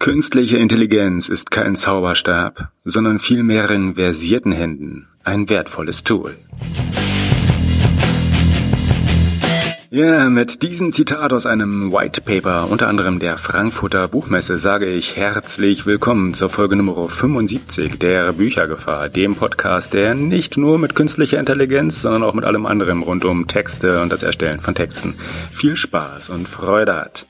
Künstliche Intelligenz ist kein Zauberstab, sondern vielmehr in versierten Händen ein wertvolles Tool. Ja, mit diesem Zitat aus einem White Paper, unter anderem der Frankfurter Buchmesse, sage ich herzlich willkommen zur Folge Nummer 75 der Büchergefahr, dem Podcast, der nicht nur mit künstlicher Intelligenz, sondern auch mit allem anderen rund um Texte und das Erstellen von Texten viel Spaß und Freude hat.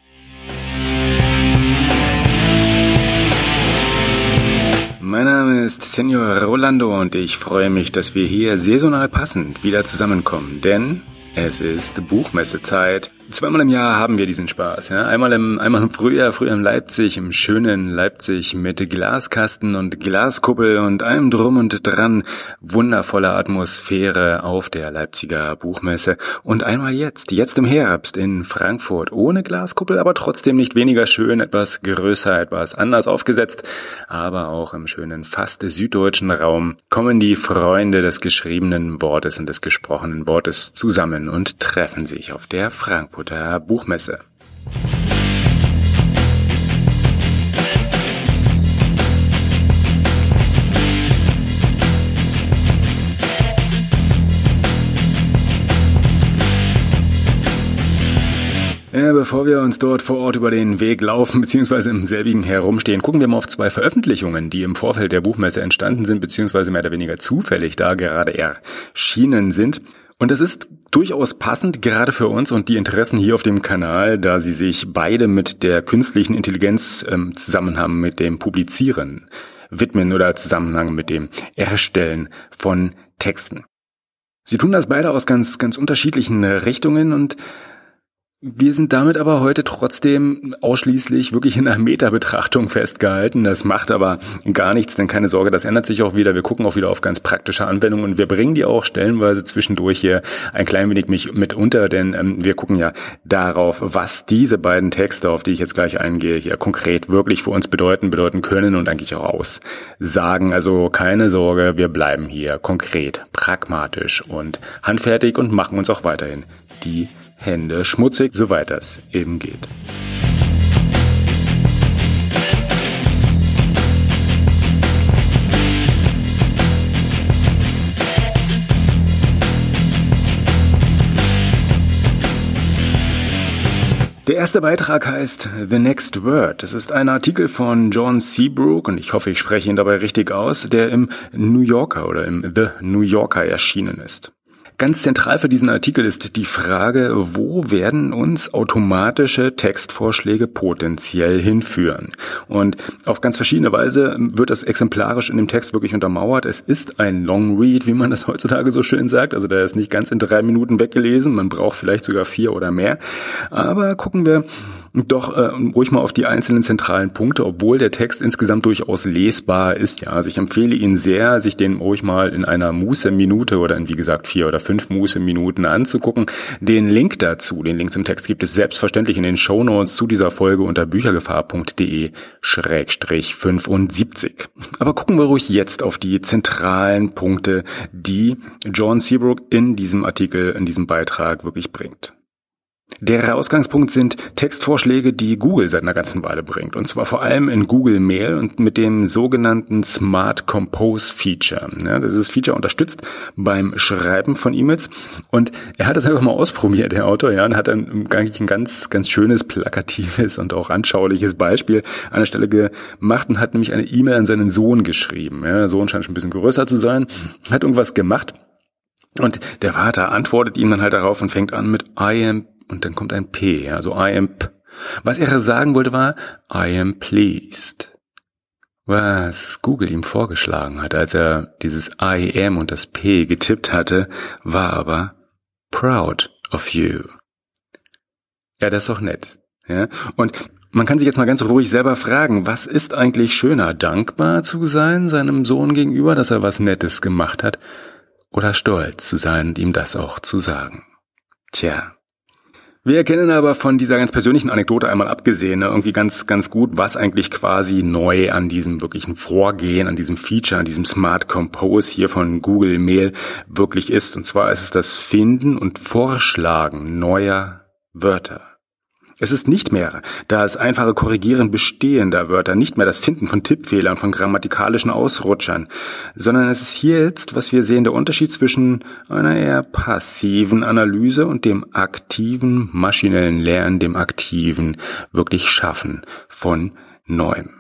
Mein Name ist Senor Rolando und ich freue mich, dass wir hier saisonal passend wieder zusammenkommen, denn es ist Buchmessezeit Zweimal im Jahr haben wir diesen Spaß. Ja? Einmal im, einmal im Frühjahr, früher in Leipzig, im schönen Leipzig mit Glaskasten und Glaskuppel und allem drum und dran. Wundervolle Atmosphäre auf der Leipziger Buchmesse. Und einmal jetzt, jetzt im Herbst in Frankfurt, ohne Glaskuppel, aber trotzdem nicht weniger schön, etwas größer, etwas anders aufgesetzt. Aber auch im schönen, fast süddeutschen Raum kommen die Freunde des geschriebenen Wortes und des gesprochenen Wortes zusammen und treffen sich auf der Frankfurt Frankfurter Buchmesse. Ja, bevor wir uns dort vor Ort über den Weg laufen bzw. im selbigen herumstehen, gucken wir mal auf zwei Veröffentlichungen, die im Vorfeld der Buchmesse entstanden sind bzw. mehr oder weniger zufällig da gerade erschienen sind. Und das ist durchaus passend gerade für uns und die Interessen hier auf dem Kanal, da sie sich beide mit der künstlichen Intelligenz ähm, Zusammenhang mit dem Publizieren widmen oder Zusammenhang mit dem Erstellen von Texten. Sie tun das beide aus ganz, ganz unterschiedlichen Richtungen und wir sind damit aber heute trotzdem ausschließlich wirklich in einer Meta-Betrachtung festgehalten. Das macht aber gar nichts, denn keine Sorge, das ändert sich auch wieder. Wir gucken auch wieder auf ganz praktische Anwendungen und wir bringen die auch stellenweise zwischendurch hier ein klein wenig mich mit unter, denn ähm, wir gucken ja darauf, was diese beiden Texte, auf die ich jetzt gleich eingehe, hier konkret wirklich für uns bedeuten, bedeuten können und eigentlich auch aussagen. Also keine Sorge, wir bleiben hier konkret, pragmatisch und handfertig und machen uns auch weiterhin die Hände schmutzig, soweit das eben geht. Der erste Beitrag heißt The Next Word. Das ist ein Artikel von John Seabrook und ich hoffe, ich spreche ihn dabei richtig aus, der im New Yorker oder im The New Yorker erschienen ist. Ganz zentral für diesen Artikel ist die Frage, wo werden uns automatische Textvorschläge potenziell hinführen? Und auf ganz verschiedene Weise wird das exemplarisch in dem Text wirklich untermauert. Es ist ein Long Read, wie man das heutzutage so schön sagt. Also der ist nicht ganz in drei Minuten weggelesen. Man braucht vielleicht sogar vier oder mehr. Aber gucken wir doch äh, ruhig mal auf die einzelnen zentralen Punkte, obwohl der Text insgesamt durchaus lesbar ist. Ja, also ich empfehle Ihnen sehr, sich den ruhig mal in einer Muße-Minute oder in wie gesagt vier oder fünf Muße-Minuten anzugucken. Den Link dazu, den Link zum Text gibt es selbstverständlich in den Show Notes zu dieser Folge unter büchergefahr.de-75. Aber gucken wir ruhig jetzt auf die zentralen Punkte, die John Seabrook in diesem Artikel, in diesem Beitrag wirklich bringt. Der Ausgangspunkt sind Textvorschläge, die Google seit einer ganzen Weile bringt. Und zwar vor allem in Google Mail und mit dem sogenannten Smart Compose Feature. Ja, dieses Feature unterstützt beim Schreiben von E-Mails. Und er hat das einfach mal ausprobiert, der Autor, ja, und hat dann eigentlich ein ganz, ganz schönes, plakatives und auch anschauliches Beispiel an der Stelle gemacht und hat nämlich eine E-Mail an seinen Sohn geschrieben. Ja, der Sohn scheint schon ein bisschen größer zu sein, hat irgendwas gemacht. Und der Vater antwortet ihm dann halt darauf und fängt an mit I am und dann kommt ein P, also I am P. Was er sagen wollte war I am pleased. Was Google ihm vorgeschlagen hat, als er dieses I am und das P getippt hatte, war aber proud of you. Ja, das ist doch nett. Ja? Und man kann sich jetzt mal ganz ruhig selber fragen, was ist eigentlich schöner, dankbar zu sein seinem Sohn gegenüber, dass er was Nettes gemacht hat, oder stolz zu sein und ihm das auch zu sagen? Tja, wir erkennen aber von dieser ganz persönlichen Anekdote einmal abgesehen, ne, irgendwie ganz, ganz gut, was eigentlich quasi neu an diesem wirklichen Vorgehen, an diesem Feature, an diesem Smart Compose hier von Google Mail wirklich ist. Und zwar ist es das Finden und Vorschlagen neuer Wörter. Es ist nicht mehr das einfache Korrigieren bestehender Wörter, nicht mehr das Finden von Tippfehlern, von grammatikalischen Ausrutschern, sondern es ist hier jetzt, was wir sehen, der Unterschied zwischen einer eher passiven Analyse und dem aktiven maschinellen Lernen, dem aktiven wirklich Schaffen von Neuem.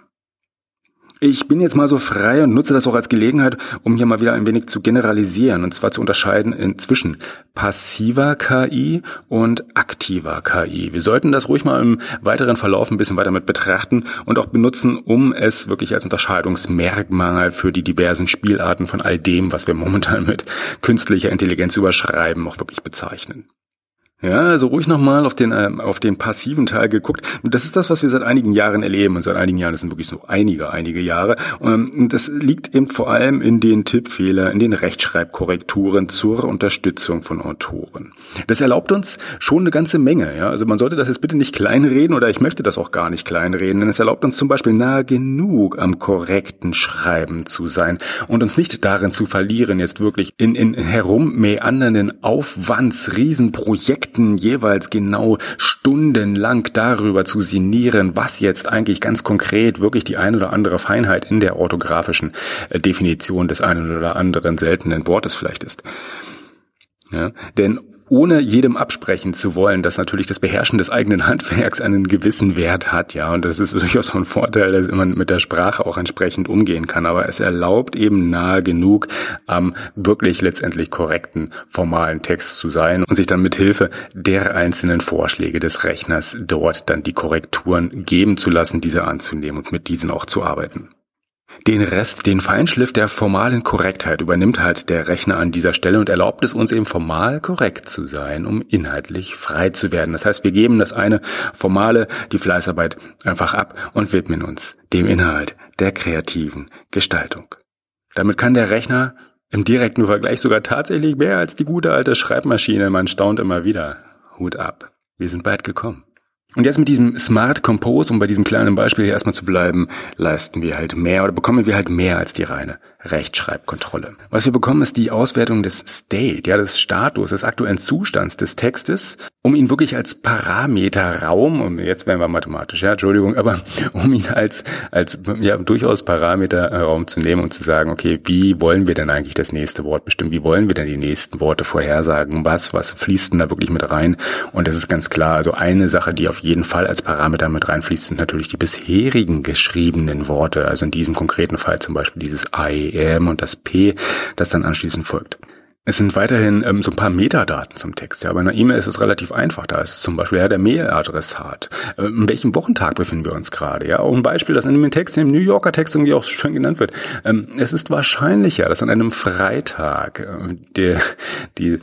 Ich bin jetzt mal so frei und nutze das auch als Gelegenheit, um hier mal wieder ein wenig zu generalisieren und zwar zu unterscheiden zwischen passiver KI und aktiver KI. Wir sollten das ruhig mal im weiteren Verlauf ein bisschen weiter mit betrachten und auch benutzen, um es wirklich als Unterscheidungsmerkmal für die diversen Spielarten von all dem, was wir momentan mit künstlicher Intelligenz überschreiben, auch wirklich bezeichnen. Ja, also ruhig nochmal auf den, ähm, auf den passiven Teil geguckt. Das ist das, was wir seit einigen Jahren erleben. Und seit einigen Jahren, das sind wirklich so einige, einige Jahre. Und das liegt eben vor allem in den Tippfehler, in den Rechtschreibkorrekturen zur Unterstützung von Autoren. Das erlaubt uns schon eine ganze Menge. Ja? Also man sollte das jetzt bitte nicht kleinreden oder ich möchte das auch gar nicht kleinreden, denn es erlaubt uns zum Beispiel nahe genug am korrekten Schreiben zu sein und uns nicht darin zu verlieren, jetzt wirklich in, in herummeandernden Aufwands, Riesenprojekten Projekten jeweils genau stundenlang darüber zu sinnieren, was jetzt eigentlich ganz konkret wirklich die ein oder andere Feinheit in der orthografischen äh, Definition des einen oder anderen seltenen Wortes vielleicht ist. Ja, denn ohne jedem absprechen zu wollen, dass natürlich das Beherrschen des eigenen Handwerks einen gewissen Wert hat, ja, und das ist durchaus ein Vorteil, dass man mit der Sprache auch entsprechend umgehen kann, aber es erlaubt eben nahe genug, am wirklich letztendlich korrekten formalen Text zu sein und sich dann mit Hilfe der einzelnen Vorschläge des Rechners dort dann die Korrekturen geben zu lassen, diese anzunehmen und mit diesen auch zu arbeiten. Den Rest, den Feinschliff der formalen Korrektheit übernimmt halt der Rechner an dieser Stelle und erlaubt es uns eben formal korrekt zu sein, um inhaltlich frei zu werden. Das heißt, wir geben das eine formale, die Fleißarbeit einfach ab und widmen uns dem Inhalt der kreativen Gestaltung. Damit kann der Rechner im direkten Vergleich sogar tatsächlich mehr als die gute alte Schreibmaschine. Man staunt immer wieder. Hut ab. Wir sind bald gekommen. Und jetzt mit diesem Smart Compose, um bei diesem kleinen Beispiel hier erstmal zu bleiben, leisten wir halt mehr oder bekommen wir halt mehr als die reine Rechtschreibkontrolle. Was wir bekommen, ist die Auswertung des State, ja, des Status, des aktuellen Zustands des Textes, um ihn wirklich als Parameterraum, und jetzt werden wir mathematisch, ja, Entschuldigung, aber um ihn als, als, ja, durchaus Parameterraum zu nehmen und zu sagen, okay, wie wollen wir denn eigentlich das nächste Wort bestimmen? Wie wollen wir denn die nächsten Worte vorhersagen? Was, was fließt denn da wirklich mit rein? Und das ist ganz klar. Also eine Sache, die auf jeden Fall als Parameter mit reinfließt, sind natürlich die bisherigen geschriebenen Worte. Also in diesem konkreten Fall zum Beispiel dieses I EM und das P, das dann anschließend folgt. Es sind weiterhin ähm, so ein paar Metadaten zum Text. Ja, bei einer E-Mail ist es relativ einfach. Da ist es zum Beispiel ja der Mailadressat. Ähm, in welchem Wochentag befinden wir uns gerade? Ja, auch ein Beispiel, das in dem Text, in dem New Yorker Text irgendwie auch schön genannt wird. Ähm, es ist wahrscheinlicher, dass an einem Freitag äh, der, die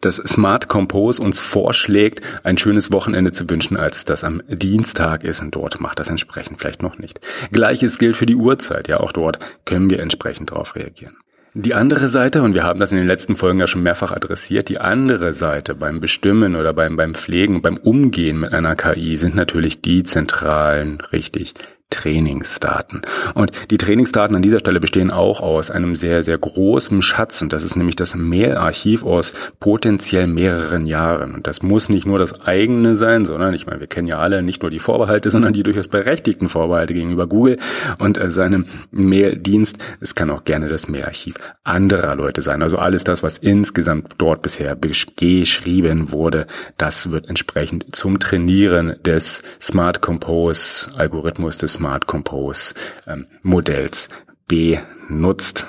das Smart Compose uns vorschlägt, ein schönes Wochenende zu wünschen, als es das am Dienstag ist. Und dort macht das entsprechend vielleicht noch nicht. Gleiches gilt für die Uhrzeit. Ja, auch dort können wir entsprechend darauf reagieren. Die andere Seite, und wir haben das in den letzten Folgen ja schon mehrfach adressiert, die andere Seite beim Bestimmen oder beim, beim Pflegen, beim Umgehen mit einer KI sind natürlich die zentralen, richtig Trainingsdaten. Und die Trainingsdaten an dieser Stelle bestehen auch aus einem sehr, sehr großen Schatz. Und das ist nämlich das Mailarchiv aus potenziell mehreren Jahren. Und das muss nicht nur das eigene sein, sondern ich meine, wir kennen ja alle nicht nur die Vorbehalte, sondern die durchaus berechtigten Vorbehalte gegenüber Google und äh, seinem Maildienst. Es kann auch gerne das Mailarchiv anderer Leute sein. Also alles das, was insgesamt dort bisher geschrieben wurde, das wird entsprechend zum Trainieren des Smart Compose Algorithmus des Smart Compose ähm, Modells benutzt.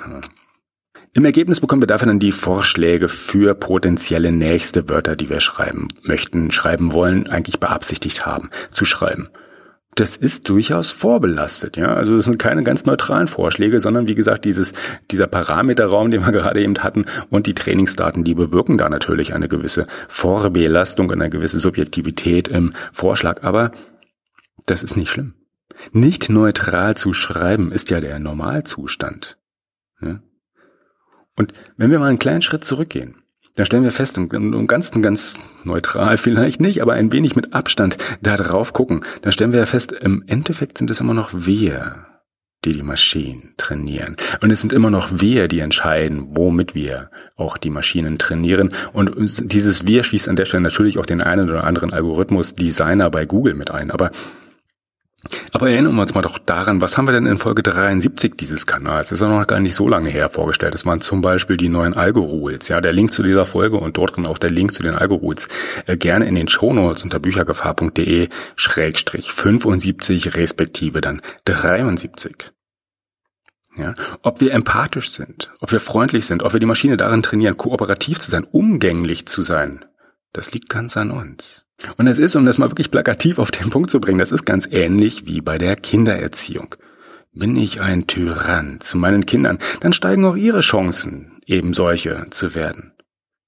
Im Ergebnis bekommen wir dafür dann die Vorschläge für potenzielle nächste Wörter, die wir schreiben möchten, schreiben wollen, eigentlich beabsichtigt haben zu schreiben. Das ist durchaus vorbelastet, ja. Also das sind keine ganz neutralen Vorschläge, sondern wie gesagt, dieses, dieser Parameterraum, den wir gerade eben hatten und die Trainingsdaten, die bewirken da natürlich eine gewisse Vorbelastung, eine gewisse Subjektivität im Vorschlag. Aber das ist nicht schlimm. Nicht neutral zu schreiben ist ja der Normalzustand. Und wenn wir mal einen kleinen Schritt zurückgehen, dann stellen wir fest, und ganz, ganz neutral vielleicht nicht, aber ein wenig mit Abstand da drauf gucken, dann stellen wir ja fest, im Endeffekt sind es immer noch wir. die die Maschinen trainieren. Und es sind immer noch wir, die entscheiden, womit wir auch die Maschinen trainieren. Und dieses Wir schließt an der Stelle natürlich auch den einen oder anderen Algorithmus-Designer bei Google mit ein. Aber aber erinnern wir uns mal doch daran, was haben wir denn in Folge 73 dieses Kanals? Das ist auch noch gar nicht so lange her vorgestellt. Das waren zum Beispiel die neuen Algorules. Ja, der Link zu dieser Folge und dort drin auch der Link zu den Algorules. Äh, gerne in den Shownotes unter büchergefahr.de schrägstrich 75 respektive dann 73. Ja, ob wir empathisch sind, ob wir freundlich sind, ob wir die Maschine darin trainieren, kooperativ zu sein, umgänglich zu sein, das liegt ganz an uns. Und es ist, um das mal wirklich plakativ auf den Punkt zu bringen, das ist ganz ähnlich wie bei der Kindererziehung. Bin ich ein Tyrann zu meinen Kindern, dann steigen auch ihre Chancen, eben solche zu werden.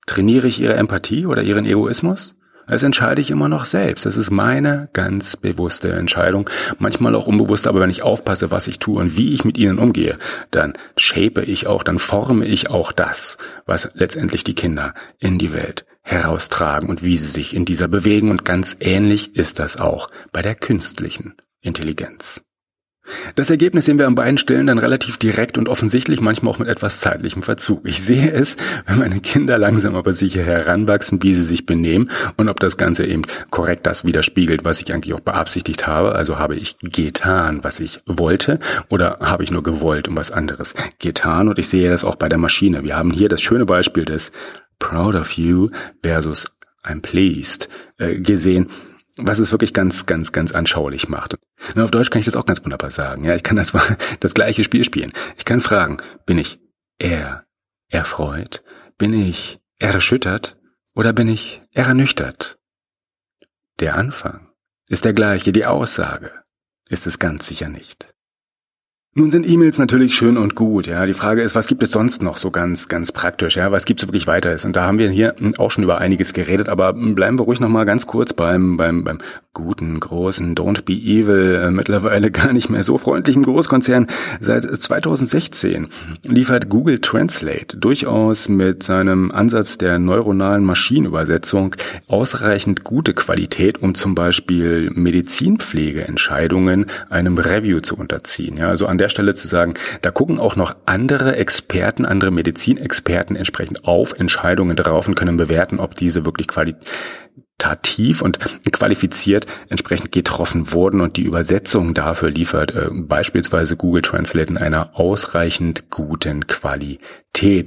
Trainiere ich ihre Empathie oder ihren Egoismus? Das entscheide ich immer noch selbst. Das ist meine ganz bewusste Entscheidung. Manchmal auch unbewusst, aber wenn ich aufpasse, was ich tue und wie ich mit ihnen umgehe, dann shape ich auch, dann forme ich auch das, was letztendlich die Kinder in die Welt heraustragen und wie sie sich in dieser bewegen. Und ganz ähnlich ist das auch bei der künstlichen Intelligenz. Das Ergebnis sehen wir an beiden Stellen dann relativ direkt und offensichtlich, manchmal auch mit etwas zeitlichem Verzug. Ich sehe es, wenn meine Kinder langsam aber sicher heranwachsen, wie sie sich benehmen und ob das Ganze eben korrekt das widerspiegelt, was ich eigentlich auch beabsichtigt habe. Also habe ich getan, was ich wollte oder habe ich nur gewollt um was anderes getan und ich sehe das auch bei der Maschine. Wir haben hier das schöne Beispiel des proud of you versus I'm pleased äh, gesehen, was es wirklich ganz, ganz, ganz anschaulich macht. Und auf Deutsch kann ich das auch ganz wunderbar sagen. Ja, ich kann das, das gleiche Spiel spielen. Ich kann fragen, bin ich er erfreut? Bin ich erschüttert? Oder bin ich ernüchtert? Der Anfang ist der gleiche, die Aussage ist es ganz sicher nicht. Nun sind E-Mails natürlich schön und gut, ja. Die Frage ist, was gibt es sonst noch so ganz, ganz praktisch, ja? Was gibt es wirklich weiteres? Und da haben wir hier auch schon über einiges geredet, aber bleiben wir ruhig noch mal ganz kurz beim, beim, beim guten, großen Don't Be Evil, äh, mittlerweile gar nicht mehr so freundlichen Großkonzern. Seit 2016 liefert Google Translate durchaus mit seinem Ansatz der neuronalen Maschinenübersetzung ausreichend gute Qualität, um zum Beispiel Medizinpflegeentscheidungen einem Review zu unterziehen, ja. Also an der Stelle zu sagen, da gucken auch noch andere Experten, andere Medizinexperten entsprechend auf Entscheidungen drauf und können bewerten, ob diese wirklich qualitativ qualitativ und qualifiziert entsprechend getroffen wurden und die Übersetzung dafür liefert äh, beispielsweise Google Translate in einer ausreichend guten Qualität,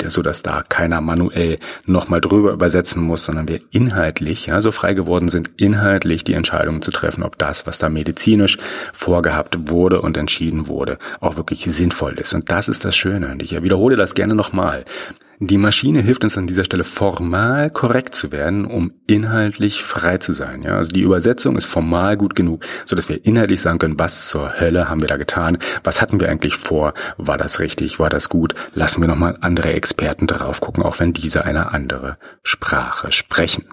so dass da keiner manuell nochmal drüber übersetzen muss, sondern wir inhaltlich, ja, so frei geworden sind, inhaltlich die Entscheidung zu treffen, ob das, was da medizinisch vorgehabt wurde und entschieden wurde, auch wirklich sinnvoll ist. Und das ist das Schöne. Und ich wiederhole das gerne nochmal. Die Maschine hilft uns an dieser Stelle formal korrekt zu werden, um inhaltlich frei zu sein. Ja, also die Übersetzung ist formal gut genug, so dass wir inhaltlich sagen können, was zur Hölle haben wir da getan? Was hatten wir eigentlich vor? War das richtig? War das gut? Lassen wir nochmal andere Experten drauf gucken, auch wenn diese eine andere Sprache sprechen.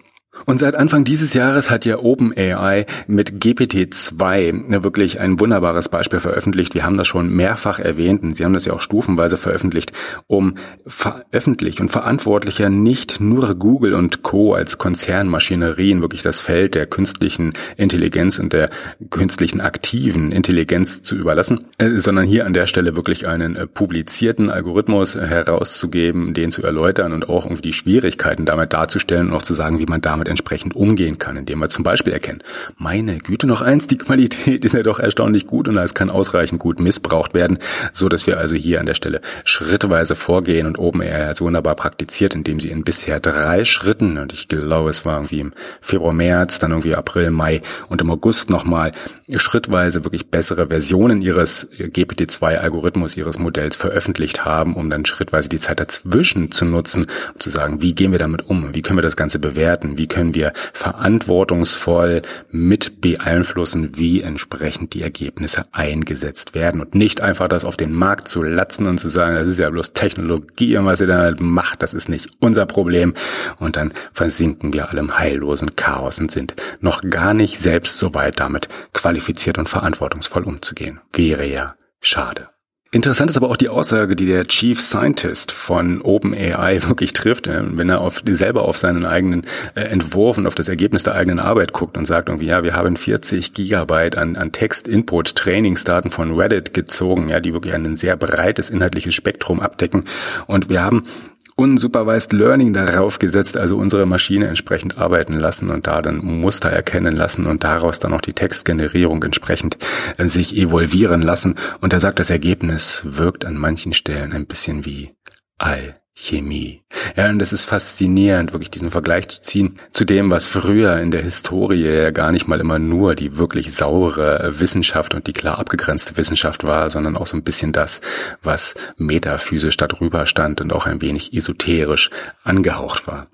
Und seit Anfang dieses Jahres hat ja OpenAI mit GPT-2 wirklich ein wunderbares Beispiel veröffentlicht. Wir haben das schon mehrfach erwähnt und Sie haben das ja auch stufenweise veröffentlicht, um veröffentlicht und verantwortlicher nicht nur Google und Co. als Konzernmaschinerien wirklich das Feld der künstlichen Intelligenz und der künstlichen aktiven Intelligenz zu überlassen, äh, sondern hier an der Stelle wirklich einen äh, publizierten Algorithmus herauszugeben, den zu erläutern und auch irgendwie die Schwierigkeiten damit darzustellen und auch zu sagen, wie man damit entsprechend umgehen kann, indem wir zum Beispiel erkennen, meine Güte noch eins, die Qualität ist ja doch erstaunlich gut und es kann ausreichend gut missbraucht werden, so dass wir also hier an der Stelle schrittweise vorgehen und er jetzt wunderbar praktiziert, indem sie in bisher drei Schritten, und ich glaube, es war irgendwie im Februar, März, dann irgendwie April, Mai und im August nochmal schrittweise wirklich bessere Versionen ihres GPT-2-Algorithmus, ihres Modells veröffentlicht haben, um dann schrittweise die Zeit dazwischen zu nutzen, um zu sagen, wie gehen wir damit um? Wie können wir das Ganze bewerten? Wie können wir verantwortungsvoll mit beeinflussen, wie entsprechend die Ergebnisse eingesetzt werden und nicht einfach das auf den Markt zu latzen und zu sagen, das ist ja bloß Technologie und was ihr da halt macht, das ist nicht unser Problem und dann versinken wir alle im heillosen Chaos und sind noch gar nicht selbst so weit damit qualifiziert und verantwortungsvoll umzugehen. Wäre ja schade. Interessant ist aber auch die Aussage, die der Chief Scientist von OpenAI wirklich trifft, wenn er auf, selber auf seinen eigenen äh, Entwurf und auf das Ergebnis der eigenen Arbeit guckt und sagt irgendwie, ja, wir haben 40 Gigabyte an, an Text-Input, Trainingsdaten von Reddit gezogen, ja, die wirklich ein sehr breites inhaltliches Spektrum abdecken. Und wir haben unsupervised Learning darauf gesetzt, also unsere Maschine entsprechend arbeiten lassen und da dann Muster erkennen lassen und daraus dann auch die Textgenerierung entsprechend äh, sich evolvieren lassen. Und er sagt, das Ergebnis wirkt an manchen Stellen ein bisschen wie All. Chemie. Ja, und es ist faszinierend, wirklich diesen Vergleich zu ziehen zu dem, was früher in der Historie ja gar nicht mal immer nur die wirklich saubere Wissenschaft und die klar abgegrenzte Wissenschaft war, sondern auch so ein bisschen das, was metaphysisch darüber stand und auch ein wenig esoterisch angehaucht war.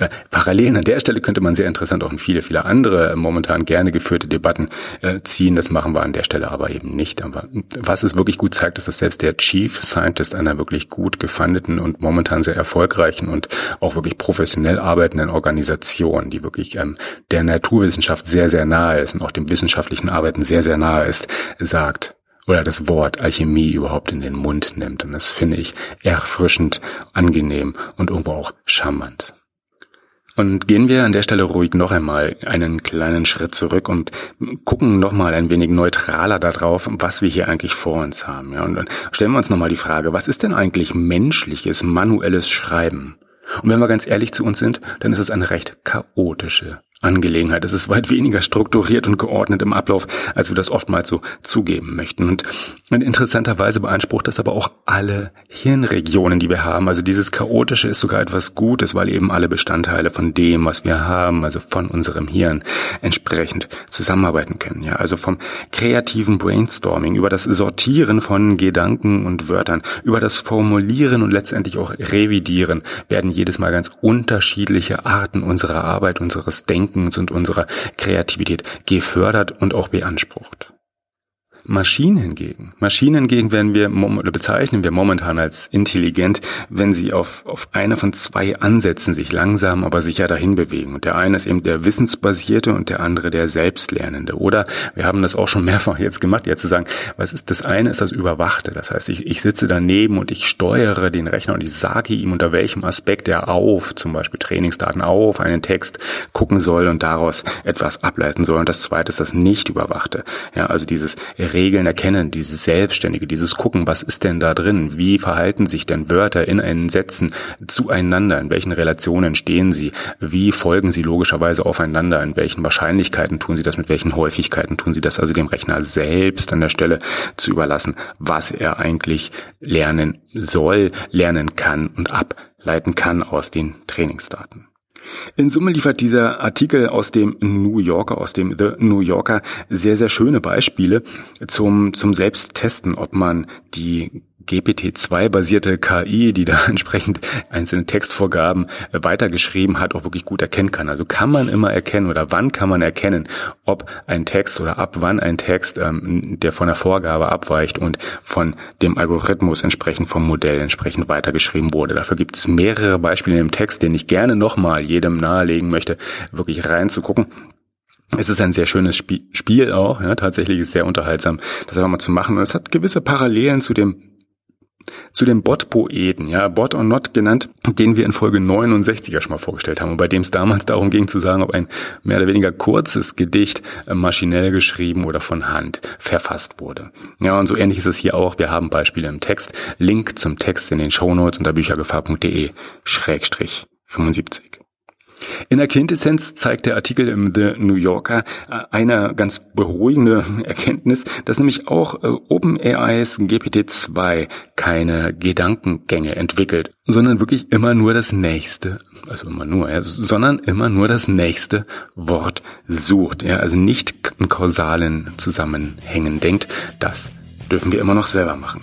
Äh, Parallelen an der Stelle könnte man sehr interessant auch in viele, viele andere äh, momentan gerne geführte Debatten äh, ziehen. Das machen wir an der Stelle aber eben nicht. Aber was es wirklich gut zeigt, ist, dass selbst der Chief Scientist einer wirklich gut gefundeten und momentan sehr erfolgreichen und auch wirklich professionell arbeitenden Organisation, die wirklich ähm, der Naturwissenschaft sehr, sehr nahe ist und auch dem wissenschaftlichen Arbeiten sehr, sehr nahe ist, sagt, oder das Wort Alchemie überhaupt in den Mund nimmt. Und das finde ich erfrischend, angenehm und irgendwo auch charmant. Und gehen wir an der Stelle ruhig noch einmal einen kleinen Schritt zurück und gucken noch mal ein wenig neutraler darauf, was wir hier eigentlich vor uns haben. Ja, und stellen wir uns noch mal die Frage, was ist denn eigentlich menschliches, manuelles Schreiben? Und wenn wir ganz ehrlich zu uns sind, dann ist es eine recht chaotische Angelegenheit. Es ist weit weniger strukturiert und geordnet im Ablauf, als wir das oftmals so zugeben möchten. Und interessanterweise beansprucht das aber auch alle Hirnregionen, die wir haben. Also dieses Chaotische ist sogar etwas Gutes, weil eben alle Bestandteile von dem, was wir haben, also von unserem Hirn, entsprechend zusammenarbeiten können. Ja, also vom kreativen Brainstorming über das Sortieren von Gedanken und Wörtern, über das Formulieren und letztendlich auch Revidieren werden jedes Mal ganz unterschiedliche Arten unserer Arbeit, unseres Denkens Denkens und unserer Kreativität gefördert und auch beansprucht. Maschinen hingegen, Maschinen hingegen werden wir oder bezeichnen wir momentan als intelligent, wenn sie auf, auf eine von zwei Ansätzen sich langsam, aber sicher dahin bewegen. Und der eine ist eben der wissensbasierte und der andere der selbstlernende. Oder wir haben das auch schon mehrfach jetzt gemacht, jetzt zu sagen, was ist das eine ist das Überwachte. Das heißt, ich, ich sitze daneben und ich steuere den Rechner und ich sage ihm, unter welchem Aspekt er auf, zum Beispiel Trainingsdaten auf, einen Text gucken soll und daraus etwas ableiten soll. Und das zweite ist das nicht Überwachte. Ja, also dieses Regeln erkennen, dieses Selbstständige, dieses Gucken, was ist denn da drin? Wie verhalten sich denn Wörter in einen Sätzen zueinander? In welchen Relationen stehen sie? Wie folgen sie logischerweise aufeinander? In welchen Wahrscheinlichkeiten tun sie das? Mit welchen Häufigkeiten tun sie das? Also dem Rechner selbst an der Stelle zu überlassen, was er eigentlich lernen soll, lernen kann und ableiten kann aus den Trainingsdaten. In Summe liefert dieser Artikel aus dem New Yorker, aus dem The New Yorker sehr, sehr schöne Beispiele zum, zum Selbsttesten, ob man die GPT-2-basierte KI, die da entsprechend einzelne Textvorgaben äh, weitergeschrieben hat, auch wirklich gut erkennen kann. Also kann man immer erkennen oder wann kann man erkennen, ob ein Text oder ab wann ein Text, ähm, der von der Vorgabe abweicht und von dem Algorithmus entsprechend vom Modell entsprechend weitergeschrieben wurde. Dafür gibt es mehrere Beispiele im Text, den ich gerne nochmal jedem nahelegen möchte, wirklich reinzugucken. Es ist ein sehr schönes Spiel auch, ja, tatsächlich ist es sehr unterhaltsam, das einfach mal zu machen. Und es hat gewisse Parallelen zu dem zu dem Bot-Poeten, ja, Bot or Not genannt, den wir in Folge 69 ja schon mal vorgestellt haben und bei dem es damals darum ging zu sagen, ob ein mehr oder weniger kurzes Gedicht äh, maschinell geschrieben oder von Hand verfasst wurde. Ja, und so ähnlich ist es hier auch. Wir haben Beispiele im Text. Link zum Text in den Shownotes unter büchergefahr.de Schrägstrich 75. In der Quintessenz zeigt der Artikel im The New Yorker äh, eine ganz beruhigende Erkenntnis, dass nämlich auch äh, OpenAIs GPT-2 keine Gedankengänge entwickelt, sondern wirklich immer nur das nächste, also immer nur, ja, sondern immer nur das nächste Wort sucht. Ja, also nicht in kausalen Zusammenhängen denkt. Das dürfen wir immer noch selber machen.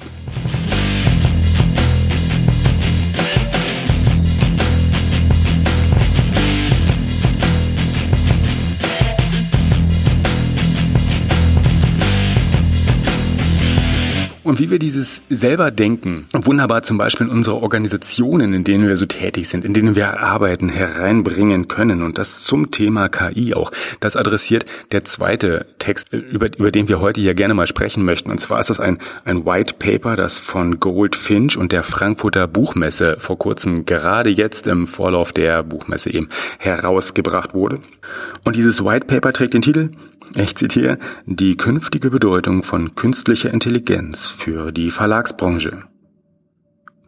Und wie wir dieses selber denken, wunderbar zum Beispiel in unsere Organisationen, in denen wir so tätig sind, in denen wir arbeiten, hereinbringen können. Und das zum Thema KI auch. Das adressiert der zweite Text, über, über den wir heute hier gerne mal sprechen möchten. Und zwar ist das ein, ein White Paper, das von Goldfinch und der Frankfurter Buchmesse vor kurzem, gerade jetzt im Vorlauf der Buchmesse eben, herausgebracht wurde. Und dieses White Paper trägt den Titel ich zitiere, die künftige Bedeutung von künstlicher Intelligenz für die Verlagsbranche.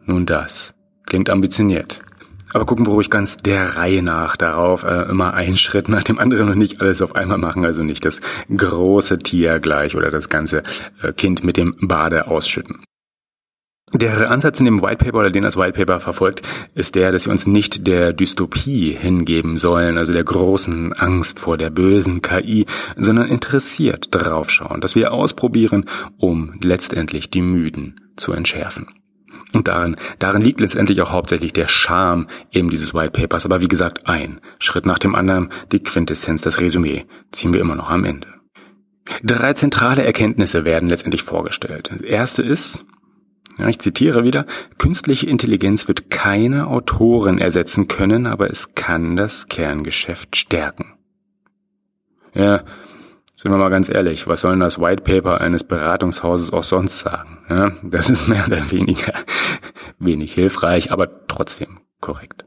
Nun das klingt ambitioniert. Aber gucken wir ruhig ganz der Reihe nach darauf, äh, immer einen Schritt nach dem anderen und nicht alles auf einmal machen, also nicht das große Tier gleich oder das ganze äh, Kind mit dem Bade ausschütten. Der Ansatz in dem White Paper oder den das White Paper verfolgt, ist der, dass wir uns nicht der Dystopie hingeben sollen, also der großen Angst vor der bösen KI, sondern interessiert draufschauen, dass wir ausprobieren, um letztendlich die Müden zu entschärfen. Und darin, darin liegt letztendlich auch hauptsächlich der Charme eben dieses White Papers. Aber wie gesagt, ein Schritt nach dem anderen, die Quintessenz, das Resümee, ziehen wir immer noch am Ende. Drei zentrale Erkenntnisse werden letztendlich vorgestellt. Das erste ist, ja, ich zitiere wieder, künstliche Intelligenz wird keine Autoren ersetzen können, aber es kann das Kerngeschäft stärken. Ja, sind wir mal ganz ehrlich, was soll denn das White Paper eines Beratungshauses auch sonst sagen? Ja, das ist mehr oder weniger wenig hilfreich, aber trotzdem korrekt.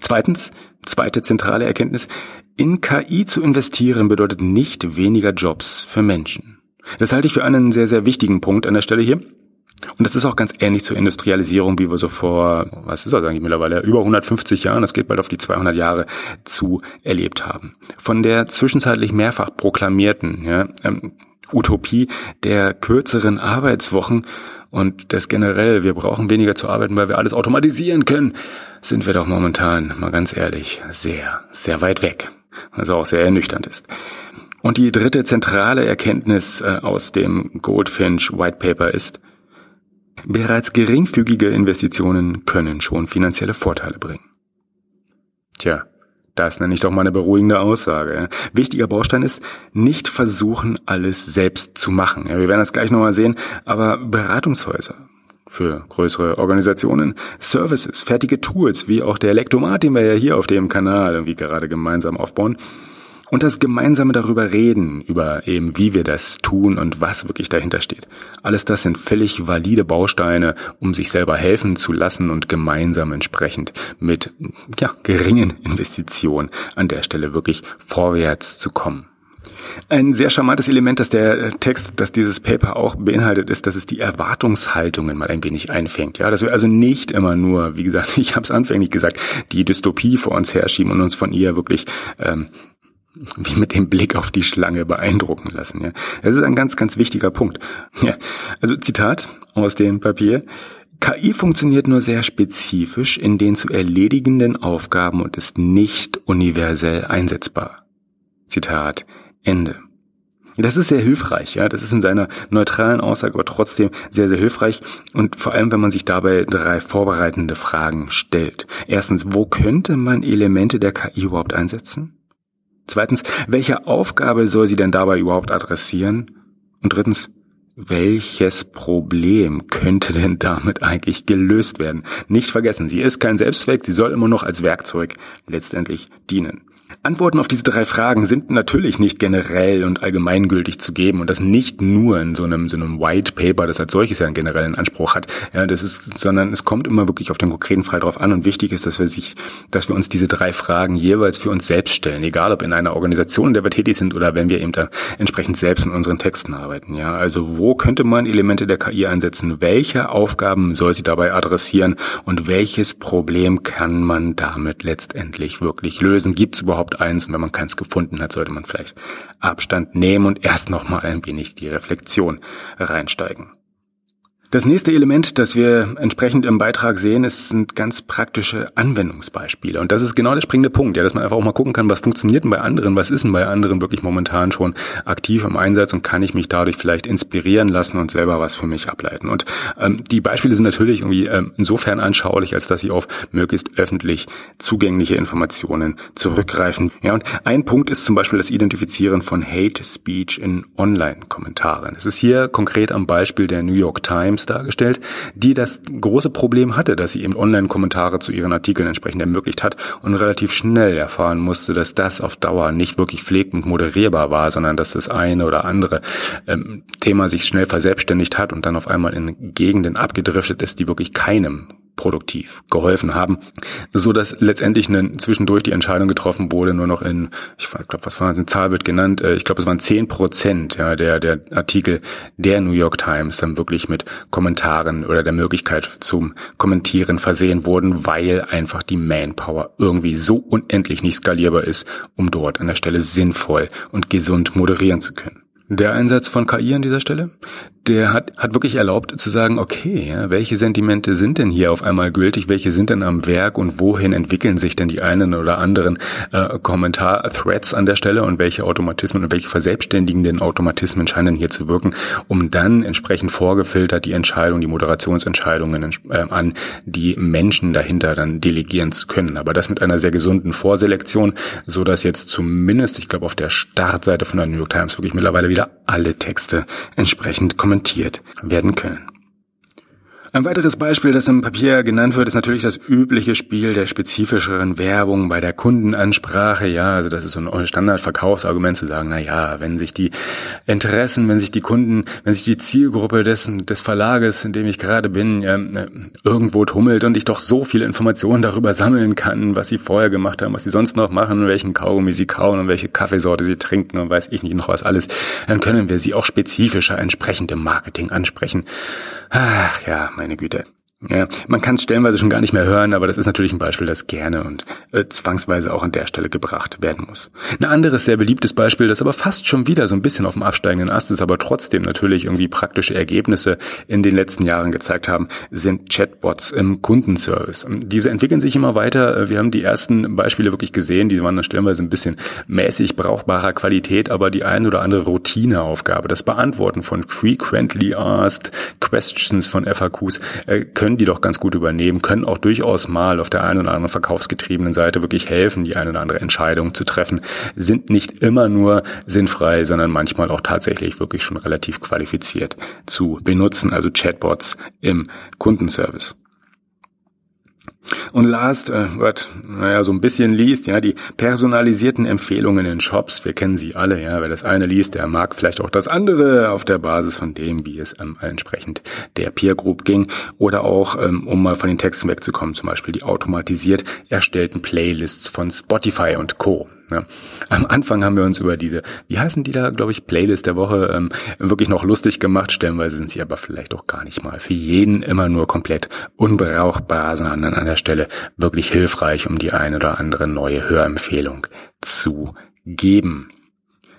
Zweitens, zweite zentrale Erkenntnis, in KI zu investieren bedeutet nicht weniger Jobs für Menschen. Das halte ich für einen sehr, sehr wichtigen Punkt an der Stelle hier. Und das ist auch ganz ähnlich zur Industrialisierung, wie wir so vor, was ist das eigentlich mittlerweile, über 150 Jahren, das geht bald auf die 200 Jahre zu, erlebt haben. Von der zwischenzeitlich mehrfach proklamierten ja, ähm, Utopie der kürzeren Arbeitswochen und des generell, wir brauchen weniger zu arbeiten, weil wir alles automatisieren können, sind wir doch momentan, mal ganz ehrlich, sehr, sehr weit weg. Was auch sehr ernüchternd ist. Und die dritte zentrale Erkenntnis äh, aus dem Goldfinch White Paper ist, Bereits geringfügige Investitionen können schon finanzielle Vorteile bringen. Tja, das nenne ich doch mal eine beruhigende Aussage. Wichtiger Baustein ist, nicht versuchen, alles selbst zu machen. Wir werden das gleich nochmal sehen, aber Beratungshäuser für größere Organisationen, Services, fertige Tools, wie auch der Elektromat, den wir ja hier auf dem Kanal irgendwie gerade gemeinsam aufbauen, und das gemeinsame darüber reden, über eben wie wir das tun und was wirklich dahinter steht. Alles das sind völlig valide Bausteine, um sich selber helfen zu lassen und gemeinsam entsprechend mit ja, geringen Investitionen an der Stelle wirklich vorwärts zu kommen. Ein sehr charmantes Element, das der Text, das dieses Paper auch beinhaltet, ist, dass es die Erwartungshaltungen mal ein wenig einfängt. Ja, dass wir also nicht immer nur, wie gesagt, ich habe es anfänglich gesagt, die Dystopie vor uns herschieben und uns von ihr wirklich ähm, wie mit dem Blick auf die Schlange beeindrucken lassen. Ja. Das ist ein ganz, ganz wichtiger Punkt. Ja. Also Zitat aus dem Papier. KI funktioniert nur sehr spezifisch in den zu erledigenden Aufgaben und ist nicht universell einsetzbar. Zitat Ende. Das ist sehr hilfreich, ja. Das ist in seiner neutralen Aussage aber trotzdem sehr, sehr hilfreich. Und vor allem, wenn man sich dabei drei vorbereitende Fragen stellt. Erstens, wo könnte man Elemente der KI überhaupt einsetzen? Zweitens, welche Aufgabe soll sie denn dabei überhaupt adressieren? Und drittens, welches Problem könnte denn damit eigentlich gelöst werden? Nicht vergessen, sie ist kein Selbstzweck, sie soll immer noch als Werkzeug letztendlich dienen. Antworten auf diese drei Fragen sind natürlich nicht generell und allgemeingültig zu geben und das nicht nur in so einem, so einem White Paper, das als solches ja einen generellen Anspruch hat, ja, das ist, sondern es kommt immer wirklich auf den konkreten Fall drauf an und wichtig ist, dass wir sich, dass wir uns diese drei Fragen jeweils für uns selbst stellen, egal ob in einer Organisation, in der wir tätig sind oder wenn wir eben da entsprechend selbst in unseren Texten arbeiten, ja. Also wo könnte man Elemente der KI einsetzen? Welche Aufgaben soll sie dabei adressieren und welches Problem kann man damit letztendlich wirklich lösen? Gibt es überhaupt überhaupt eins? Und wenn man keins gefunden hat, sollte man vielleicht Abstand nehmen und erst nochmal ein wenig die Reflexion reinsteigen. Das nächste Element, das wir entsprechend im Beitrag sehen, ist, sind ganz praktische Anwendungsbeispiele. Und das ist genau der springende Punkt, ja, dass man einfach auch mal gucken kann, was funktioniert denn bei anderen, was ist denn bei anderen wirklich momentan schon aktiv im Einsatz und kann ich mich dadurch vielleicht inspirieren lassen und selber was für mich ableiten. Und ähm, die Beispiele sind natürlich irgendwie ähm, insofern anschaulich, als dass sie auf möglichst öffentlich zugängliche Informationen zurückgreifen. Ja, und ein Punkt ist zum Beispiel das Identifizieren von Hate Speech in Online-Kommentaren. Es ist hier konkret am Beispiel der New York Times Times dargestellt, die das große Problem hatte, dass sie eben Online-Kommentare zu ihren Artikeln entsprechend ermöglicht hat und relativ schnell erfahren musste, dass das auf Dauer nicht wirklich pflegt und moderierbar war, sondern dass das eine oder andere ähm, Thema sich schnell verselbstständigt hat und dann auf einmal in Gegenden abgedriftet ist, die wirklich keinem produktiv geholfen haben, so dass letztendlich eine, zwischendurch die Entscheidung getroffen wurde, nur noch in, ich glaube, was war das, eine Zahl wird genannt, äh, ich glaube, es waren zehn Prozent ja, der, der Artikel der New York Times dann wirklich mit Kommentaren oder der Möglichkeit zum Kommentieren versehen wurden, weil einfach die Manpower irgendwie so unendlich nicht skalierbar ist, um dort an der Stelle sinnvoll und gesund moderieren zu können. Der Einsatz von KI an dieser Stelle, der hat, hat wirklich erlaubt zu sagen, okay, welche Sentimente sind denn hier auf einmal gültig, welche sind denn am Werk und wohin entwickeln sich denn die einen oder anderen äh, Kommentar-Threads an der Stelle und welche Automatismen und welche verselbstständigenden Automatismen scheinen hier zu wirken, um dann entsprechend vorgefiltert die Entscheidung, die Moderationsentscheidungen äh, an die Menschen dahinter dann delegieren zu können. Aber das mit einer sehr gesunden Vorselektion, so dass jetzt zumindest, ich glaube, auf der Startseite von der New York Times wirklich mittlerweile wieder alle Texte entsprechend kommentiert werden können. Ein weiteres Beispiel, das im Papier genannt wird, ist natürlich das übliche Spiel der spezifischeren Werbung bei der Kundenansprache. Ja, also das ist so ein Standardverkaufsargument zu sagen, na ja, wenn sich die Interessen, wenn sich die Kunden, wenn sich die Zielgruppe dessen, des Verlages, in dem ich gerade bin, ja, irgendwo tummelt und ich doch so viele Informationen darüber sammeln kann, was sie vorher gemacht haben, was sie sonst noch machen, welchen Kaugummi sie kauen und welche Kaffeesorte sie trinken und weiß ich nicht noch was alles, dann können wir sie auch spezifischer entsprechend im Marketing ansprechen. Ach ja, meine Güte. Ja, man kann es stellenweise schon gar nicht mehr hören, aber das ist natürlich ein Beispiel, das gerne und äh, zwangsweise auch an der Stelle gebracht werden muss. Ein anderes sehr beliebtes Beispiel, das aber fast schon wieder so ein bisschen auf dem absteigenden Ast ist, aber trotzdem natürlich irgendwie praktische Ergebnisse in den letzten Jahren gezeigt haben, sind Chatbots im Kundenservice. Diese entwickeln sich immer weiter. Wir haben die ersten Beispiele wirklich gesehen, die waren dann stellenweise ein bisschen mäßig brauchbarer Qualität, aber die ein oder andere Routineaufgabe, das Beantworten von frequently asked questions von FAQs, äh, können können die doch ganz gut übernehmen, können auch durchaus mal auf der einen oder anderen verkaufsgetriebenen Seite wirklich helfen, die eine oder andere Entscheidung zu treffen, sind nicht immer nur sinnfrei, sondern manchmal auch tatsächlich wirklich schon relativ qualifiziert zu benutzen, also Chatbots im Kundenservice. Und last, äh, what, naja, so ein bisschen liest, ja, die personalisierten Empfehlungen in Shops, wir kennen sie alle, ja, wer das eine liest, der mag vielleicht auch das andere auf der Basis von dem, wie es ähm, entsprechend der Peer Group ging. Oder auch, ähm, um mal von den Texten wegzukommen, zum Beispiel die automatisiert erstellten Playlists von Spotify und Co. Ja. Am Anfang haben wir uns über diese, wie heißen die da, glaube ich, Playlist der Woche, ähm, wirklich noch lustig gemacht. Stellenweise sind sie aber vielleicht auch gar nicht mal für jeden immer nur komplett unbrauchbar, sondern an der Stelle wirklich hilfreich, um die eine oder andere neue Hörempfehlung zu geben.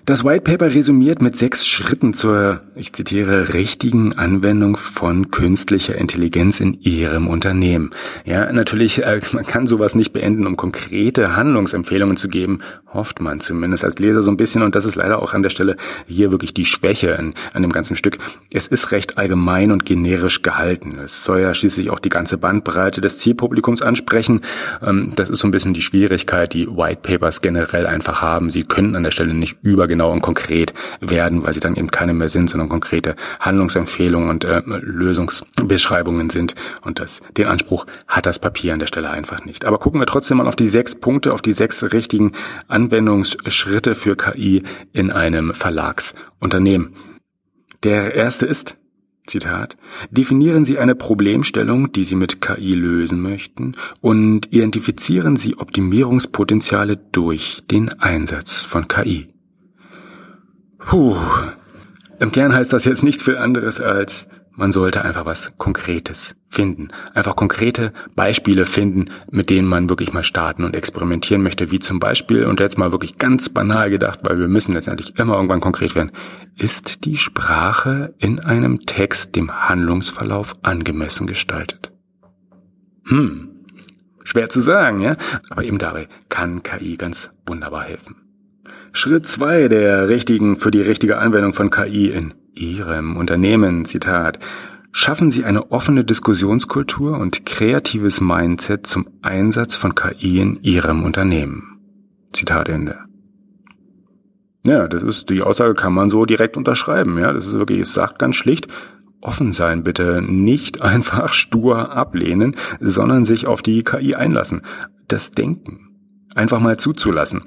Das White Paper resümiert mit sechs Schritten zur, ich zitiere, richtigen Anwendung von künstlicher Intelligenz in Ihrem Unternehmen. Ja, natürlich, äh, man kann sowas nicht beenden, um konkrete Handlungsempfehlungen zu geben, hofft man zumindest als Leser so ein bisschen. Und das ist leider auch an der Stelle hier wirklich die Schwäche an, an dem ganzen Stück. Es ist recht allgemein und generisch gehalten. Es soll ja schließlich auch die ganze Bandbreite des Zielpublikums ansprechen. Ähm, das ist so ein bisschen die Schwierigkeit, die White Papers generell einfach haben. Sie können an der Stelle nicht über genau und konkret werden, weil sie dann eben keine mehr sind, sondern konkrete Handlungsempfehlungen und äh, Lösungsbeschreibungen sind. Und das, den Anspruch hat das Papier an der Stelle einfach nicht. Aber gucken wir trotzdem mal auf die sechs Punkte, auf die sechs richtigen Anwendungsschritte für KI in einem Verlagsunternehmen. Der erste ist, Zitat, definieren Sie eine Problemstellung, die Sie mit KI lösen möchten und identifizieren Sie Optimierungspotenziale durch den Einsatz von KI. Puh. Im Kern heißt das jetzt nichts viel anderes als Man sollte einfach was Konkretes finden. Einfach konkrete Beispiele finden, mit denen man wirklich mal starten und experimentieren möchte. Wie zum Beispiel, und jetzt mal wirklich ganz banal gedacht, weil wir müssen letztendlich immer irgendwann konkret werden. Ist die Sprache in einem Text dem Handlungsverlauf angemessen gestaltet? Hm. Schwer zu sagen, ja? Aber eben dabei kann KI ganz wunderbar helfen. Schritt zwei der richtigen, für die richtige Anwendung von KI in Ihrem Unternehmen, Zitat, schaffen Sie eine offene Diskussionskultur und kreatives Mindset zum Einsatz von KI in Ihrem Unternehmen. Zitat Ende. Ja, das ist, die Aussage kann man so direkt unterschreiben, ja. Das ist wirklich, es sagt ganz schlicht, offen sein bitte, nicht einfach stur ablehnen, sondern sich auf die KI einlassen. Das Denken einfach mal zuzulassen.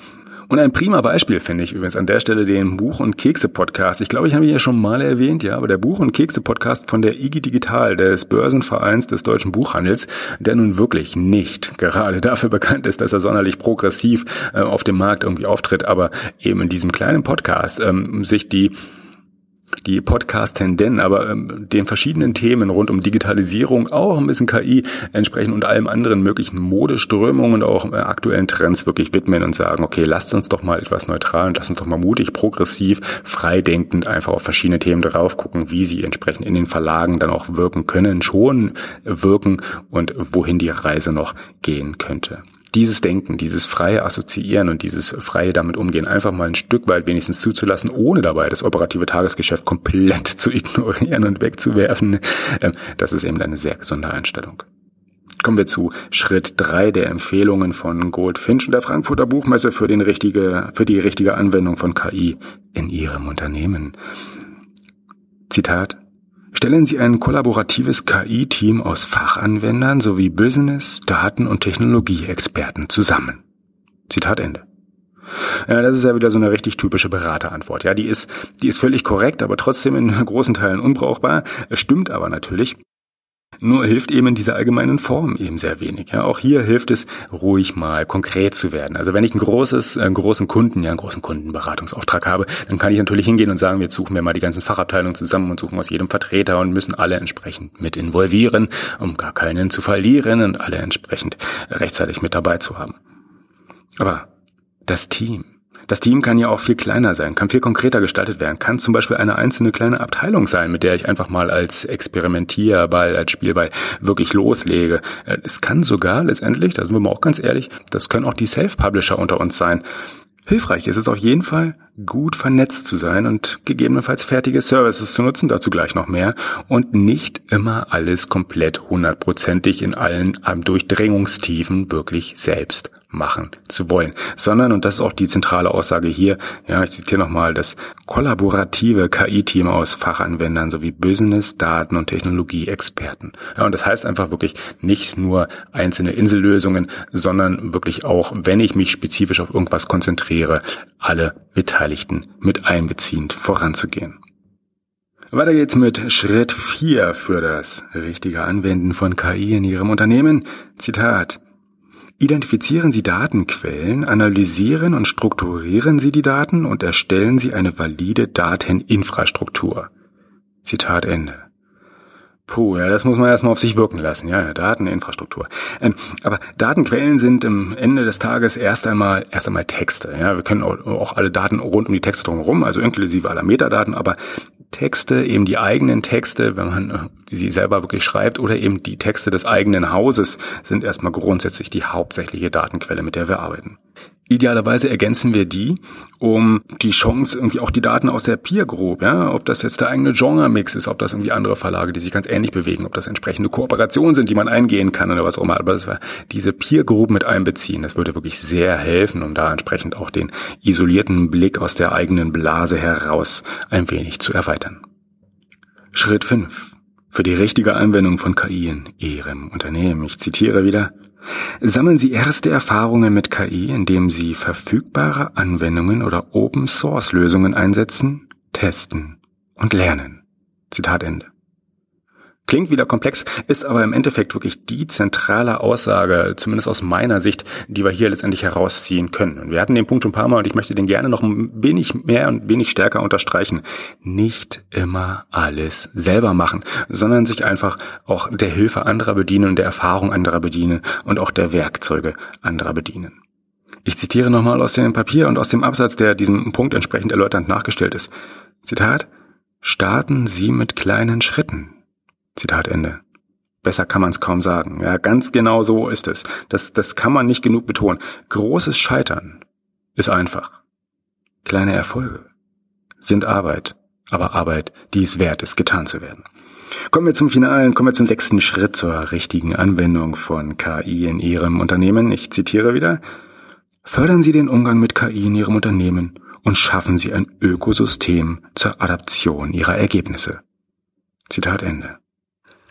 Und ein prima Beispiel finde ich übrigens an der Stelle den Buch- und Kekse-Podcast. Ich glaube, ich habe ihn ja schon mal erwähnt, ja, aber der Buch- und Kekse-Podcast von der IGI Digital, des Börsenvereins des deutschen Buchhandels, der nun wirklich nicht gerade dafür bekannt ist, dass er sonderlich progressiv äh, auf dem Markt irgendwie auftritt, aber eben in diesem kleinen Podcast ähm, sich die die Podcast-Tenden, aber ähm, den verschiedenen Themen rund um Digitalisierung, auch ein bisschen KI entsprechend und allem anderen möglichen Modeströmungen und auch äh, aktuellen Trends wirklich widmen und sagen, okay, lasst uns doch mal etwas neutral und lasst uns doch mal mutig, progressiv, freidenkend einfach auf verschiedene Themen drauf gucken, wie sie entsprechend in den Verlagen dann auch wirken können, schon wirken und wohin die Reise noch gehen könnte dieses Denken, dieses freie Assoziieren und dieses freie damit umgehen einfach mal ein Stück weit wenigstens zuzulassen, ohne dabei das operative Tagesgeschäft komplett zu ignorieren und wegzuwerfen, ähm, das ist eben eine sehr gesunde Einstellung. Kommen wir zu Schritt drei der Empfehlungen von Goldfinch und der Frankfurter Buchmesse für, den richtige, für die richtige Anwendung von KI in Ihrem Unternehmen. Zitat Stellen Sie ein kollaboratives KI-Team aus Fachanwendern sowie Business-, Daten- und Technologieexperten zusammen. Zitat Ende. Ja, das ist ja wieder so eine richtig typische Beraterantwort. Ja, die ist, die ist völlig korrekt, aber trotzdem in großen Teilen unbrauchbar. Es stimmt aber natürlich. Nur hilft eben in dieser allgemeinen Form eben sehr wenig. Ja, auch hier hilft es, ruhig mal konkret zu werden. Also wenn ich ein großes, einen großen Kunden, ja, einen großen Kundenberatungsauftrag habe, dann kann ich natürlich hingehen und sagen, wir suchen wir mal die ganzen Fachabteilungen zusammen und suchen aus jedem Vertreter und müssen alle entsprechend mit involvieren, um gar keinen zu verlieren und alle entsprechend rechtzeitig mit dabei zu haben. Aber das Team, das Team kann ja auch viel kleiner sein, kann viel konkreter gestaltet werden, kann zum Beispiel eine einzelne kleine Abteilung sein, mit der ich einfach mal als Experimentierball, als Spielball wirklich loslege. Äh, es kann sogar letztendlich, da sind wir mal auch ganz ehrlich, das können auch die Self-Publisher unter uns sein. Hilfreich ist es auf jeden Fall, gut vernetzt zu sein und gegebenenfalls fertige Services zu nutzen, dazu gleich noch mehr, und nicht immer alles komplett hundertprozentig in allen Durchdringungstiefen wirklich selbst machen zu wollen, sondern, und das ist auch die zentrale Aussage hier, ja, ich zitiere nochmal, das kollaborative KI-Team aus Fachanwendern sowie Business, Daten und Technologieexperten. Ja, und das heißt einfach wirklich nicht nur einzelne Insellösungen, sondern wirklich auch, wenn ich mich spezifisch auf irgendwas konzentriere, alle Beteiligten mit einbeziehend voranzugehen. Weiter geht's mit Schritt 4 für das richtige Anwenden von KI in Ihrem Unternehmen. Zitat. Identifizieren Sie Datenquellen, analysieren und strukturieren Sie die Daten und erstellen Sie eine valide Dateninfrastruktur. Zitat Ende. Puh, ja, das muss man erstmal auf sich wirken lassen, ja, Dateninfrastruktur. Ähm, aber Datenquellen sind am Ende des Tages erst einmal, erst einmal Texte, ja. Wir können auch, auch alle Daten rund um die Texte drumherum, also inklusive aller Metadaten, aber Texte, eben die eigenen Texte, wenn man äh, sie selber wirklich schreibt, oder eben die Texte des eigenen Hauses sind erstmal grundsätzlich die hauptsächliche Datenquelle, mit der wir arbeiten. Idealerweise ergänzen wir die, um die Chance, irgendwie auch die Daten aus der Peer Group, ja, ob das jetzt der eigene Genre-Mix ist, ob das irgendwie andere Verlage, die sich ganz ähnlich bewegen, ob das entsprechende Kooperationen sind, die man eingehen kann oder was auch immer, aber das war diese Peer Group mit einbeziehen, das würde wirklich sehr helfen, um da entsprechend auch den isolierten Blick aus der eigenen Blase heraus ein wenig zu erweitern. Schritt 5. Für die richtige Anwendung von KI in Ihrem Unternehmen. Ich zitiere wieder. Sammeln Sie erste Erfahrungen mit KI, indem Sie verfügbare Anwendungen oder Open-Source-Lösungen einsetzen, testen und lernen. Zitat Ende. Klingt wieder komplex, ist aber im Endeffekt wirklich die zentrale Aussage, zumindest aus meiner Sicht, die wir hier letztendlich herausziehen können. Und wir hatten den Punkt schon ein paar Mal und ich möchte den gerne noch ein wenig mehr und wenig stärker unterstreichen. Nicht immer alles selber machen, sondern sich einfach auch der Hilfe anderer bedienen und der Erfahrung anderer bedienen und auch der Werkzeuge anderer bedienen. Ich zitiere nochmal aus dem Papier und aus dem Absatz, der diesem Punkt entsprechend erläuternd nachgestellt ist. Zitat, starten Sie mit kleinen Schritten. Zitat Ende. Besser kann man es kaum sagen. Ja, ganz genau so ist es. Das, das kann man nicht genug betonen. Großes Scheitern ist einfach. Kleine Erfolge sind Arbeit, aber Arbeit, die es wert ist, getan zu werden. Kommen wir zum finalen, kommen wir zum sechsten Schritt zur richtigen Anwendung von KI in Ihrem Unternehmen. Ich zitiere wieder. Fördern Sie den Umgang mit KI in Ihrem Unternehmen und schaffen Sie ein Ökosystem zur Adaption Ihrer Ergebnisse. Zitat Ende.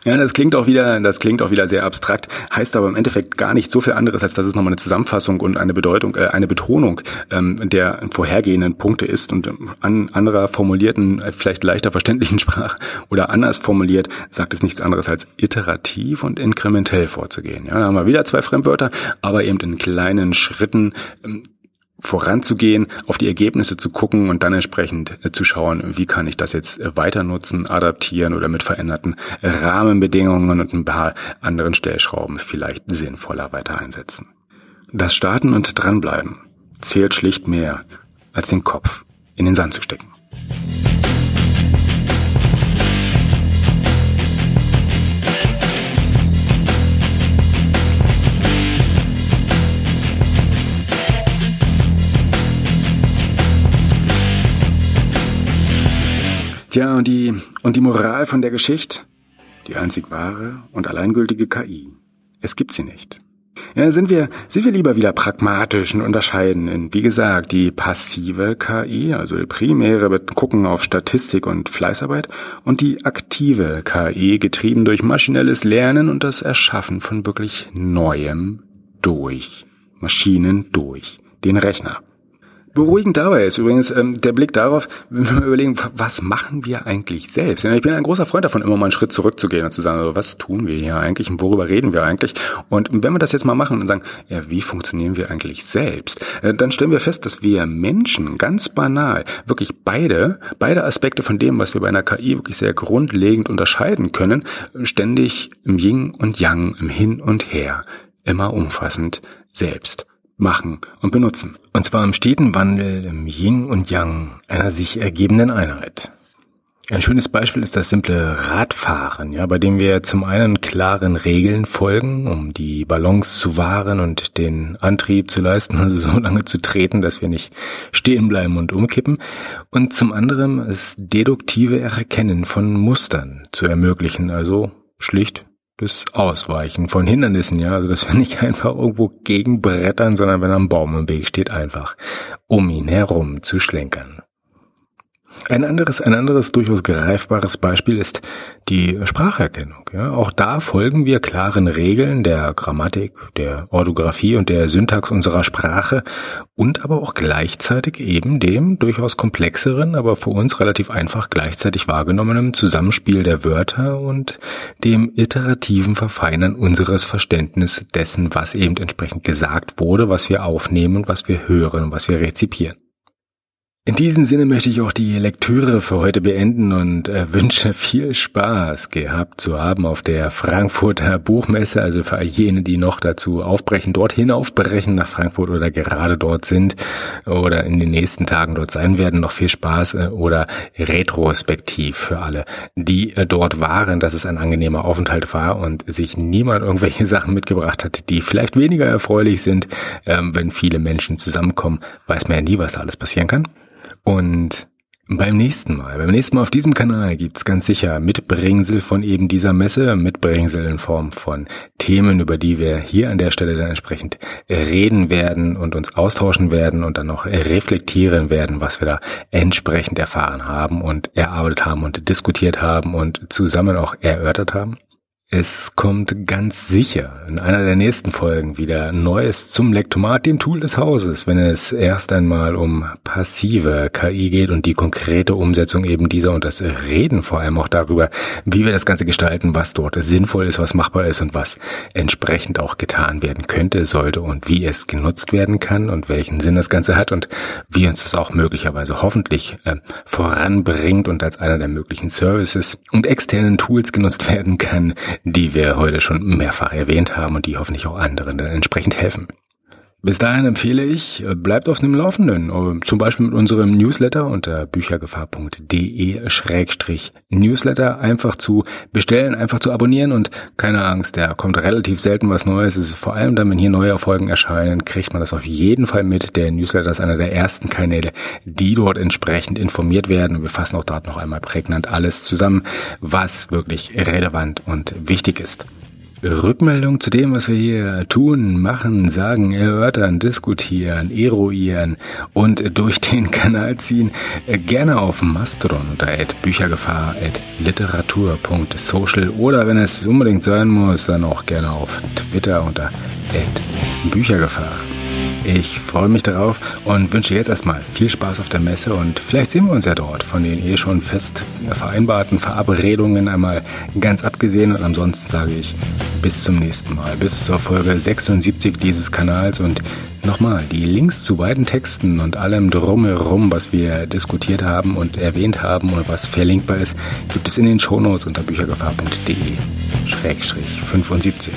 Ja, das klingt auch wieder, das klingt auch wieder sehr abstrakt, heißt aber im Endeffekt gar nicht so viel anderes, als dass es nochmal eine Zusammenfassung und eine Bedeutung, äh, eine Betonung ähm, der vorhergehenden Punkte ist und ähm, an anderer formulierten, äh, vielleicht leichter verständlichen Sprache oder anders formuliert, sagt es nichts anderes als iterativ und inkrementell vorzugehen. Ja, da haben wir wieder zwei Fremdwörter, aber eben in kleinen Schritten ähm, voranzugehen, auf die Ergebnisse zu gucken und dann entsprechend äh, zu schauen, wie kann ich das jetzt äh, weiter nutzen, adaptieren oder mit veränderten Rahmenbedingungen und ein paar anderen Stellschrauben vielleicht sinnvoller weiter einsetzen. Das Starten und Dranbleiben zählt schlicht mehr, als den Kopf in den Sand zu stecken. Tja, und die, und die Moral von der Geschichte? Die einzig wahre und alleingültige KI. Es gibt sie nicht. Ja, sind wir, sind wir lieber wieder pragmatisch und unterscheiden in, wie gesagt, die passive KI, also die primäre Gucken auf Statistik und Fleißarbeit und die aktive KI, getrieben durch maschinelles Lernen und das Erschaffen von wirklich Neuem durch Maschinen durch den Rechner. Beruhigend dabei ist übrigens ähm, der Blick darauf, wenn wir überlegen, was machen wir eigentlich selbst? Ich bin ein großer Freund davon, immer mal einen Schritt zurückzugehen und zu sagen, was tun wir hier eigentlich und worüber reden wir eigentlich? Und wenn wir das jetzt mal machen und sagen, ja, wie funktionieren wir eigentlich selbst? Äh, dann stellen wir fest, dass wir Menschen ganz banal wirklich beide, beide Aspekte von dem, was wir bei einer KI wirklich sehr grundlegend unterscheiden können, ständig im Yin und Yang, im Hin und Her, immer umfassend selbst machen und benutzen. Und zwar im steten Wandel, im Yin und Yang einer sich ergebenden Einheit. Ein schönes Beispiel ist das simple Radfahren, ja, bei dem wir zum einen klaren Regeln folgen, um die Balance zu wahren und den Antrieb zu leisten, also so lange zu treten, dass wir nicht stehen bleiben und umkippen. Und zum anderen das deduktive Erkennen von Mustern zu ermöglichen, also schlicht das Ausweichen von Hindernissen, ja, also dass wir nicht einfach irgendwo gegenbrettern, sondern wenn ein Baum im Weg steht, einfach um ihn herum zu schlenkern. Ein anderes, ein anderes durchaus greifbares Beispiel ist die Spracherkennung. Ja, auch da folgen wir klaren Regeln der Grammatik, der Orthographie und der Syntax unserer Sprache und aber auch gleichzeitig eben dem durchaus komplexeren, aber für uns relativ einfach gleichzeitig wahrgenommenen Zusammenspiel der Wörter und dem iterativen Verfeinern unseres Verständnisses dessen, was eben entsprechend gesagt wurde, was wir aufnehmen, was wir hören was wir rezipieren. In diesem Sinne möchte ich auch die Lektüre für heute beenden und äh, wünsche viel Spaß gehabt zu haben auf der Frankfurter Buchmesse. Also für all jene, die noch dazu aufbrechen, dorthin aufbrechen nach Frankfurt oder gerade dort sind oder in den nächsten Tagen dort sein werden, noch viel Spaß äh, oder retrospektiv für alle, die äh, dort waren, dass es ein angenehmer Aufenthalt war und sich niemand irgendwelche Sachen mitgebracht hat, die vielleicht weniger erfreulich sind. Ähm, wenn viele Menschen zusammenkommen, weiß man ja nie, was da alles passieren kann. Und beim nächsten Mal, beim nächsten Mal auf diesem Kanal gibt's ganz sicher Mitbringsel von eben dieser Messe, Mitbringsel in Form von Themen, über die wir hier an der Stelle dann entsprechend reden werden und uns austauschen werden und dann noch reflektieren werden, was wir da entsprechend erfahren haben und erarbeitet haben und diskutiert haben und zusammen auch erörtert haben. Es kommt ganz sicher in einer der nächsten Folgen wieder Neues zum Lektomat, dem Tool des Hauses, wenn es erst einmal um passive KI geht und die konkrete Umsetzung eben dieser und das Reden vor allem auch darüber, wie wir das Ganze gestalten, was dort sinnvoll ist, was machbar ist und was entsprechend auch getan werden könnte, sollte und wie es genutzt werden kann und welchen Sinn das Ganze hat und wie uns das auch möglicherweise hoffentlich äh, voranbringt und als einer der möglichen Services und externen Tools genutzt werden kann, die wir heute schon mehrfach erwähnt haben und die hoffentlich auch anderen dann entsprechend helfen. Bis dahin empfehle ich, äh, bleibt auf dem Laufenden, äh, zum Beispiel mit unserem Newsletter unter büchergefahr.de-newsletter einfach zu bestellen, einfach zu abonnieren und keine Angst, da kommt relativ selten was Neues. Es ist vor allem dann, wenn hier neue Folgen erscheinen, kriegt man das auf jeden Fall mit. Der Newsletter ist einer der ersten Kanäle, die dort entsprechend informiert werden wir fassen auch dort noch einmal prägnant alles zusammen, was wirklich relevant und wichtig ist. Rückmeldung zu dem, was wir hier tun, machen, sagen, erörtern, diskutieren, eruieren und durch den Kanal ziehen, gerne auf Mastodon unter büchergefahr.literatur.social oder wenn es unbedingt sein muss, dann auch gerne auf Twitter unter Büchergefahr. Ich freue mich darauf und wünsche jetzt erstmal viel Spaß auf der Messe und vielleicht sehen wir uns ja dort von den eh schon fest vereinbarten Verabredungen einmal ganz abgesehen und ansonsten sage ich bis zum nächsten Mal, bis zur Folge 76 dieses Kanals und nochmal die Links zu beiden Texten und allem drumherum, was wir diskutiert haben und erwähnt haben und was verlinkbar ist, gibt es in den Shownotes unter büchergefahr.de 75.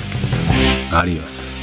Adios.